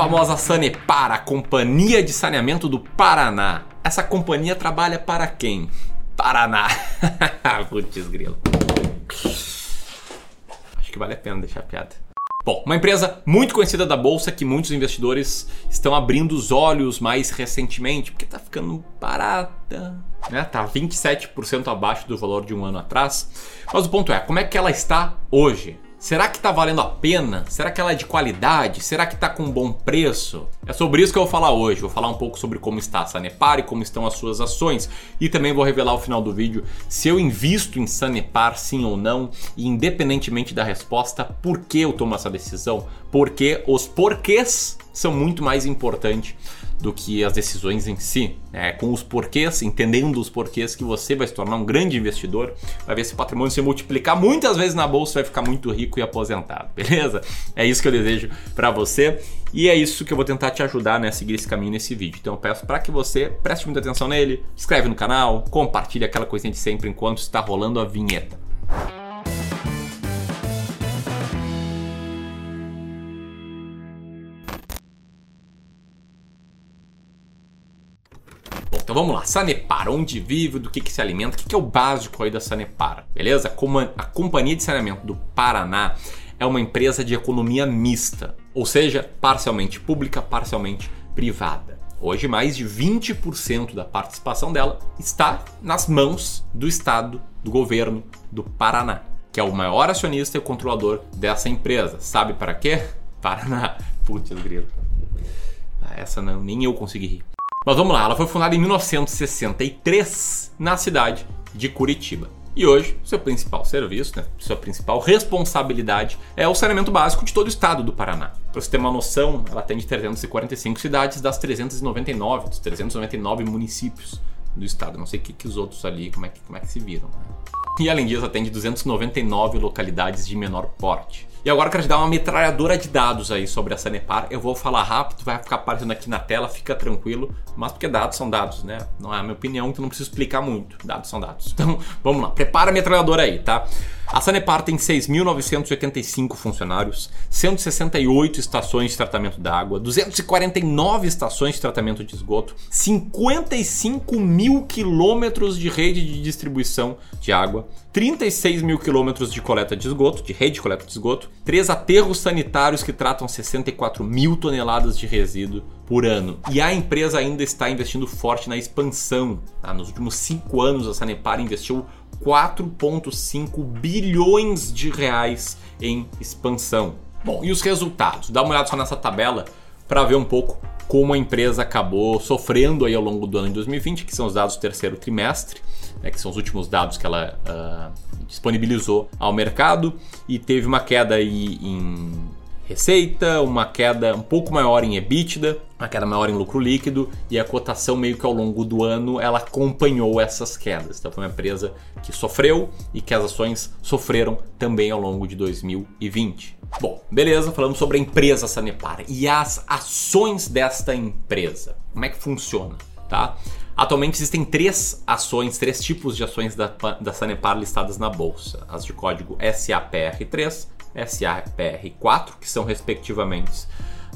famosa Sanepar, a Companhia de Saneamento do Paraná. Essa companhia trabalha para quem? Paraná. Putz, grilo. Acho que vale a pena deixar a piada. Bom, uma empresa muito conhecida da bolsa que muitos investidores estão abrindo os olhos mais recentemente, porque tá ficando barata, né? Tá 27% abaixo do valor de um ano atrás. Mas o ponto é, como é que ela está hoje? Será que está valendo a pena? Será que ela é de qualidade? Será que está com um bom preço? É sobre isso que eu vou falar hoje. Vou falar um pouco sobre como está a Sanepar e como estão as suas ações. E também vou revelar ao final do vídeo se eu invisto em Sanepar sim ou não. E independentemente da resposta, por que eu tomo essa decisão? Porque os porquês são muito mais importantes do que as decisões em si. É, com os porquês, entendendo os porquês que você vai se tornar um grande investidor, vai ver esse patrimônio se multiplicar muitas vezes na bolsa, vai ficar muito rico e aposentado, beleza? É isso que eu desejo para você e é isso que eu vou tentar te ajudar né, a seguir esse caminho nesse vídeo. Então eu peço para que você preste muita atenção nele, inscreve no canal, compartilhe aquela coisinha de sempre enquanto está rolando a vinheta. Vamos lá, Sanepar, onde vive, do que, que se alimenta, o que, que é o básico aí da Sanepar, beleza? A Companhia de Saneamento do Paraná é uma empresa de economia mista, ou seja, parcialmente pública, parcialmente privada. Hoje, mais de 20% da participação dela está nas mãos do Estado, do governo do Paraná, que é o maior acionista e controlador dessa empresa. Sabe para quê? Paraná. Putz, grilo. Ah, essa não, nem eu consegui rir. Mas vamos lá, ela foi fundada em 1963 na cidade de Curitiba. E hoje, seu principal serviço, né, sua principal responsabilidade é o saneamento básico de todo o estado do Paraná. Para você ter uma noção, ela atende 345 cidades das 399, dos 399 municípios do estado. Não sei o que, que os outros ali, como é que, como é que se viram. Né? E além disso, atende 299 localidades de menor porte. E agora eu quero te dar uma metralhadora de dados aí sobre a Sanepar. Eu vou falar rápido, vai ficar aparecendo aqui na tela, fica tranquilo. Mas porque dados são dados, né? Não é a minha opinião, então não preciso explicar muito. Dados são dados. Então, vamos lá. Prepara a metralhadora aí, tá? A Sanepar tem 6.985 funcionários, 168 estações de tratamento da água, 249 estações de tratamento de esgoto, 55 mil quilômetros de rede de distribuição de água, 36 mil quilômetros de coleta de esgoto, de rede de coleta de esgoto, três aterros sanitários que tratam 64 mil toneladas de resíduo por ano. E a empresa ainda está investindo forte na expansão. Tá? Nos últimos cinco anos, a Sanepar investiu 4,5 bilhões de reais em expansão. Bom, e os resultados? Dá uma olhada só nessa tabela para ver um pouco como a empresa acabou sofrendo aí ao longo do ano de 2020, que são os dados do terceiro trimestre, né, que são os últimos dados que ela uh, disponibilizou ao mercado, e teve uma queda aí em receita, uma queda um pouco maior em EBITDA, uma queda maior em lucro líquido e a cotação meio que ao longo do ano ela acompanhou essas quedas. Então foi uma empresa que sofreu e que as ações sofreram também ao longo de 2020. Bom, beleza, falamos sobre a empresa Sanepar e as ações desta empresa. Como é que funciona, tá? Atualmente existem três ações, três tipos de ações da, da Sanepar listadas na bolsa: as de código SAPR3, SAPR4, que são respectivamente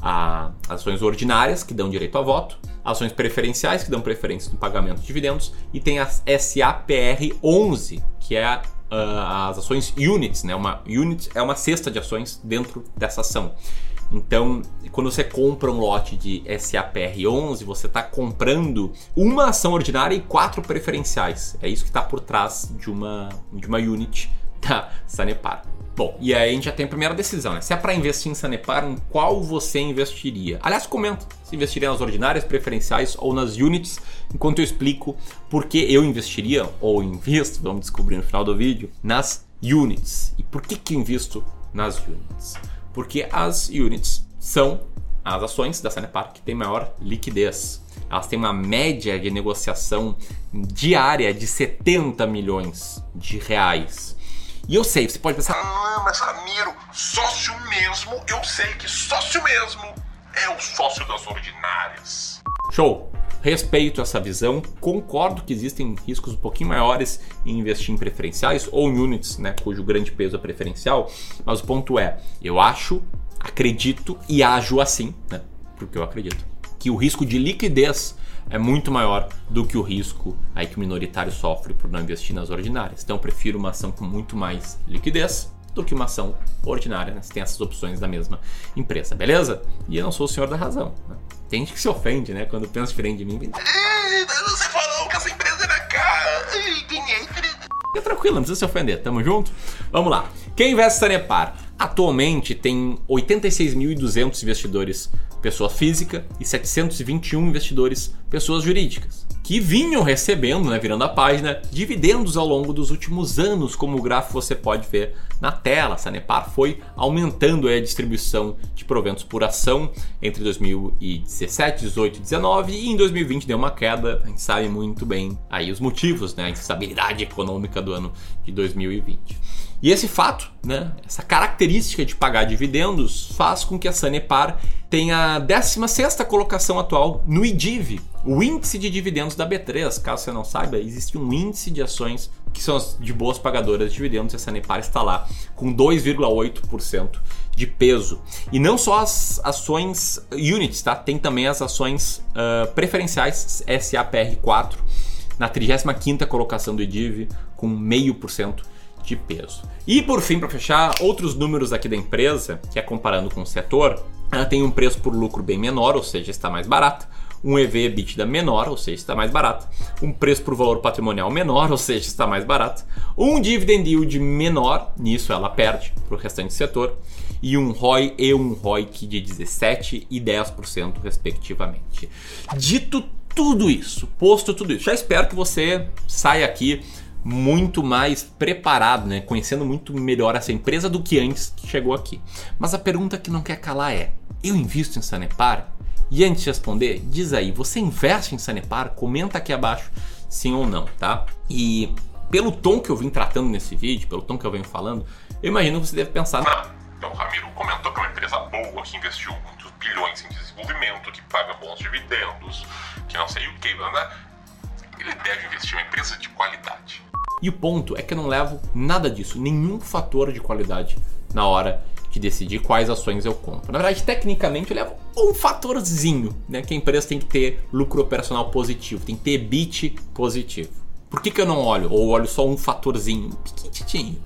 a ações ordinárias, que dão direito a voto, ações preferenciais, que dão preferência no pagamento de dividendos, e tem as SAPR11, que é uh, as ações units, né? Uma unit é uma cesta de ações dentro dessa ação. Então, quando você compra um lote de SAPR11, você está comprando uma ação ordinária e quatro preferenciais. É isso que está por trás de uma, de uma unit da Sanepar. Bom, e aí a gente já tem a primeira decisão, né? Se é para investir em Sanepar, em qual você investiria? Aliás, comenta se investiria nas ordinárias, preferenciais ou nas units, enquanto eu explico por que eu investiria ou invisto, vamos descobrir no final do vídeo, nas units. E por que que invisto nas units? Porque as units são as ações da Sanepar que têm maior liquidez. Elas têm uma média de negociação diária de 70 milhões de reais. E eu sei, você pode pensar. Ah, mas Ramiro, sócio mesmo, eu sei que sócio mesmo é o sócio das ordinárias. Show! Respeito essa visão, concordo que existem riscos um pouquinho maiores em investir em preferenciais ou em units, né, cujo grande peso é preferencial, mas o ponto é, eu acho, acredito e ajo assim, né, porque eu acredito que o risco de liquidez é muito maior do que o risco aí que o minoritário sofre por não investir nas ordinárias. Então eu prefiro uma ação com muito mais liquidez do que uma ação ordinária, né? Você tem essas opções da mesma empresa, beleza? E eu não sou o senhor da razão. Né? Tem gente que se ofende, né? Quando pensa diferente de mim. Você falou que essa empresa era cara. Fica tranquilo, não precisa se ofender. Tamo junto? Vamos lá. Quem investe na Sanepar? Atualmente tem 86.200 investidores pessoa física e 721 investidores pessoas jurídicas, que vinham recebendo, né, virando a página, dividendos ao longo dos últimos anos, como o gráfico você pode ver na tela. A Sanepar foi aumentando a distribuição de proventos por ação entre 2017, 18 e 19 e em 2020 deu uma queda. A gente sabe muito bem aí os motivos, né, a instabilidade econômica do ano de 2020. E esse fato, né, essa característica de pagar dividendos, faz com que a Sanepar tenha a 16 colocação atual no IDIV, o índice de dividendos da B3. Caso você não saiba, existe um índice de ações que são as de boas pagadoras de dividendos e a Sanepar está lá com 2,8% de peso. E não só as ações units, tá? Tem também as ações uh, preferenciais SAPR4 na 35ª colocação do IDIV com 0,5% de peso. E por fim, para fechar, outros números aqui da empresa, que é comparando com o setor, ela tem um preço por lucro bem menor, ou seja, está mais barata, um EV EBITDA menor, ou seja, está mais barato, um preço por valor patrimonial menor, ou seja, está mais barato, um dividend yield menor, nisso ela perde para o restante do setor, e um ROI e um ROIC de 17% e 10% respectivamente. Dito tudo isso, posto tudo isso, já espero que você saia aqui muito mais preparado, né? conhecendo muito melhor essa empresa do que antes que chegou aqui. Mas a pergunta que não quer calar é: eu invisto em Sanepar? E antes de responder, diz aí, você investe em Sanepar? Comenta aqui abaixo sim ou não, tá? E pelo tom que eu vim tratando nesse vídeo, pelo tom que eu venho falando, eu imagino que você deve pensar. Não, então o Ramiro comentou que é uma empresa boa, que investiu muitos bilhões em desenvolvimento, que paga bons dividendos, que não sei o que, né? Ele deve investir em uma empresa de qualidade. E o ponto é que eu não levo nada disso, nenhum fator de qualidade na hora de decidir quais ações eu compro. Na verdade, tecnicamente, eu levo um fatorzinho, né? Que a empresa tem que ter lucro operacional positivo, tem que ter EBIT positivo. Por que, que eu não olho? Ou olho só um fatorzinho, pequitinho?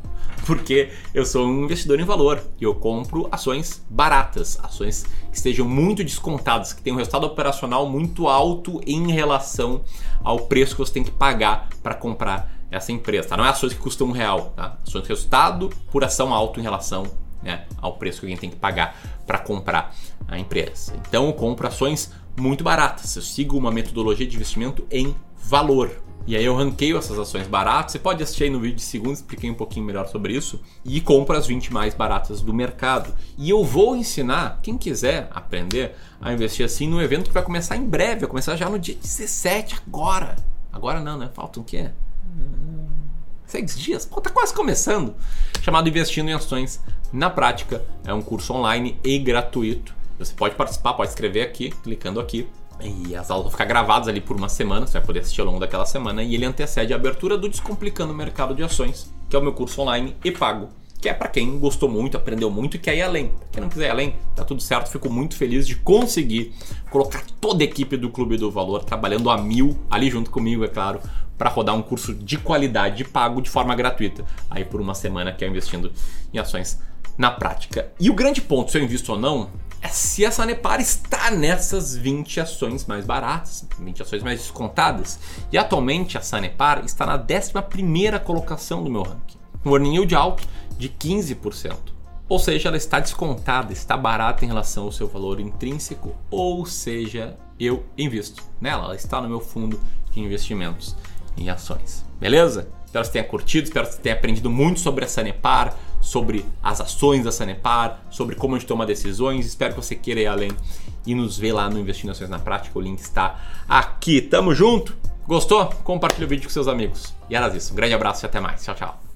Porque eu sou um investidor em valor e eu compro ações baratas, ações que estejam muito descontadas, que tenham um resultado operacional muito alto em relação ao preço que você tem que pagar para comprar essa empresa. Tá? Não é ações que custam um real, tá? Ações de resultado por ação alto em relação né, ao preço que alguém tem que pagar para comprar a empresa. Então eu compro ações muito baratas. Eu sigo uma metodologia de investimento em valor. E aí eu ranqueio essas ações baratas. Você pode assistir aí no vídeo de segundo, expliquei um pouquinho melhor sobre isso. E compro as 20 mais baratas do mercado. E eu vou ensinar, quem quiser aprender a investir assim, no evento que vai começar em breve. Vai começar já no dia 17, agora. Agora não, né? Faltam o quê? Seis dias? Pô, tá quase começando. Chamado Investindo em Ações na Prática. É um curso online e gratuito. Você pode participar, pode escrever aqui, clicando aqui. E as aulas vão ficar gravadas ali por uma semana, você vai poder assistir ao longo daquela semana. E ele antecede a abertura do Descomplicando o Mercado de Ações, que é o meu curso online e pago que é para quem gostou muito, aprendeu muito e quer ir além. Quem não quiser ir além, tá tudo certo. Fico muito feliz de conseguir colocar toda a equipe do Clube do Valor trabalhando a mil, ali junto comigo, é claro, para rodar um curso de qualidade pago de forma gratuita. Aí por uma semana que é investindo em ações na prática. E o grande ponto, se eu invisto ou não, é se a Sanepar está nessas 20 ações mais baratas, 20 ações mais descontadas. E atualmente a Sanepar está na 11 colocação do meu ranking. Um earning yield alto de 15%. Ou seja, ela está descontada, está barata em relação ao seu valor intrínseco, ou seja, eu invisto nela, ela está no meu fundo de investimentos em ações. Beleza? Espero que você tenha curtido, espero que você tenha aprendido muito sobre a Sanepar, sobre as ações da Sanepar, sobre como a gente toma decisões. Espero que você queira ir além e nos ver lá no Investindo Ações na Prática. O link está aqui. Tamo junto? Gostou? Compartilhe o vídeo com seus amigos. E era isso. Um grande abraço e até mais. Tchau, tchau.